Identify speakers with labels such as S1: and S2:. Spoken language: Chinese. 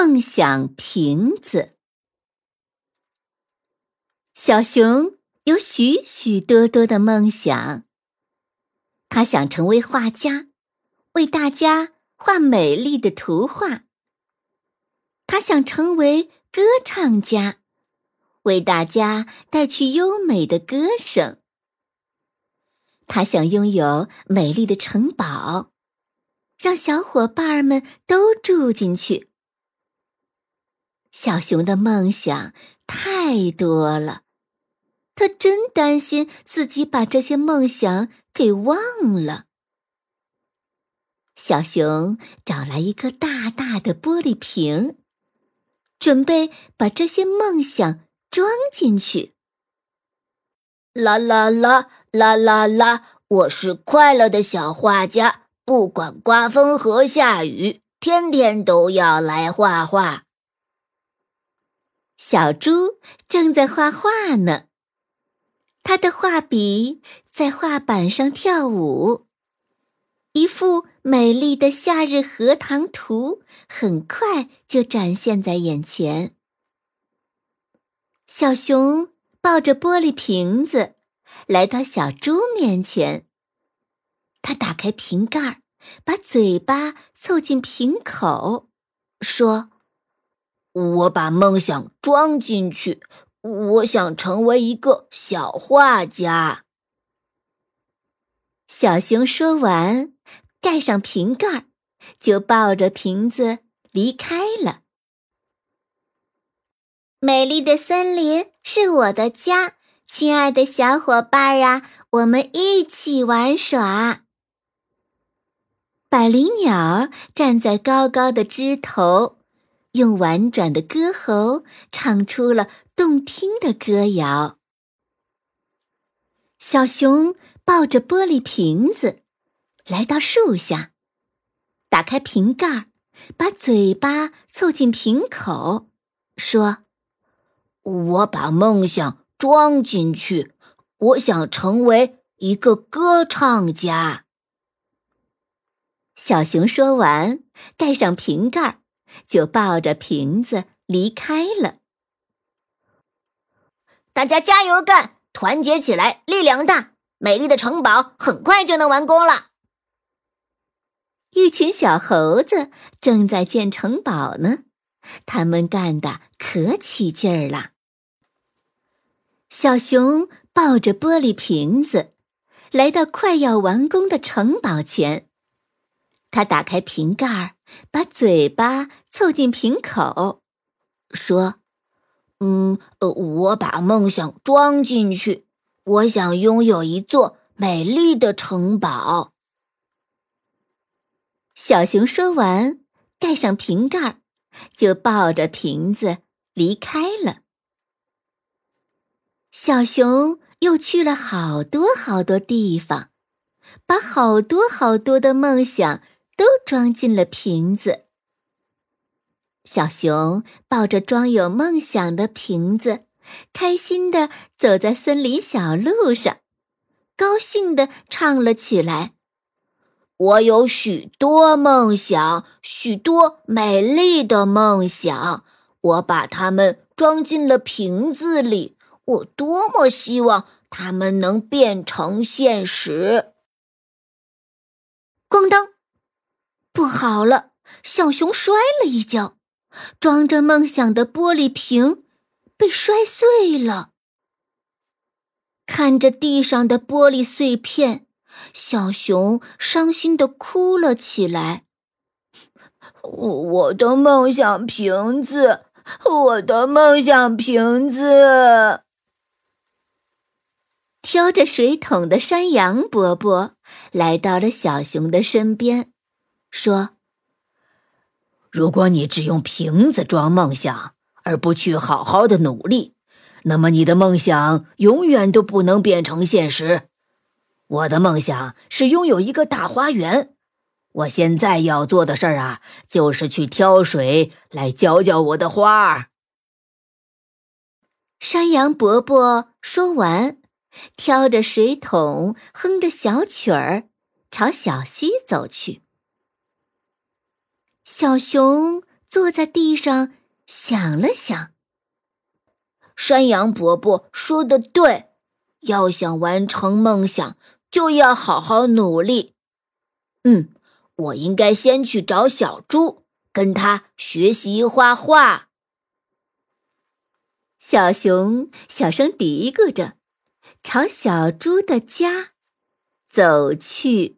S1: 梦想瓶子，小熊有许许多多的梦想。他想成为画家，为大家画美丽的图画。他想成为歌唱家，为大家带去优美的歌声。他想拥有美丽的城堡，让小伙伴们都住进去。小熊的梦想太多了，他真担心自己把这些梦想给忘了。小熊找来一个大大的玻璃瓶，准备把这些梦想装进去。
S2: 啦啦啦啦啦啦！我是快乐的小画家，不管刮风和下雨，天天都要来画画。
S1: 小猪正在画画呢，他的画笔在画板上跳舞，一幅美丽的夏日荷塘图很快就展现在眼前。小熊抱着玻璃瓶子来到小猪面前，他打开瓶盖，把嘴巴凑近瓶口，说。
S2: 我把梦想装进去，我想成为一个小画家。
S1: 小熊说完，盖上瓶盖，就抱着瓶子离开了。美丽的森林是我的家，亲爱的小伙伴啊，我们一起玩耍。百灵鸟站在高高的枝头。用婉转的歌喉唱出了动听的歌谣。小熊抱着玻璃瓶子，来到树下，打开瓶盖，把嘴巴凑近瓶口，说：“
S2: 我把梦想装进去，我想成为一个歌唱家。”
S1: 小熊说完，盖上瓶盖。就抱着瓶子离开了。
S2: 大家加油干，团结起来，力量大！美丽的城堡很快就能完工了。
S1: 一群小猴子正在建城堡呢，他们干的可起劲儿了。小熊抱着玻璃瓶子，来到快要完工的城堡前，他打开瓶盖儿。把嘴巴凑近瓶口，说：“
S2: 嗯，我把梦想装进去，我想拥有一座美丽的城堡。”
S1: 小熊说完，盖上瓶盖，就抱着瓶子离开了。小熊又去了好多好多地方，把好多好多的梦想。都装进了瓶子。小熊抱着装有梦想的瓶子，开心的走在森林小路上，高兴的唱了起来：“
S2: 我有许多梦想，许多美丽的梦想，我把它们装进了瓶子里。我多么希望它们能变成现实！”
S1: 咣当。不好了！小熊摔了一跤，装着梦想的玻璃瓶被摔碎了。看着地上的玻璃碎片，小熊伤心的哭了起来。
S2: 我我的梦想瓶子，我的梦想瓶子！
S1: 挑着水桶的山羊伯伯来到了小熊的身边。说：“
S3: 如果你只用瓶子装梦想，
S2: 而不去好好的努力，那么你的梦想永远都不能变成现实。我的梦想是拥有一个大花园。我现在要做的事儿啊，就是去挑水来浇浇我的花儿。
S1: 山羊伯伯说完，挑着水桶，哼着小曲儿，朝小溪走去。小熊坐在地上想了想，
S2: 山羊伯伯说的对，要想完成梦想，就要好好努力。嗯。我应该先去找小猪，跟他学习画画。
S1: 小熊小声嘀咕着，朝小猪的家走去。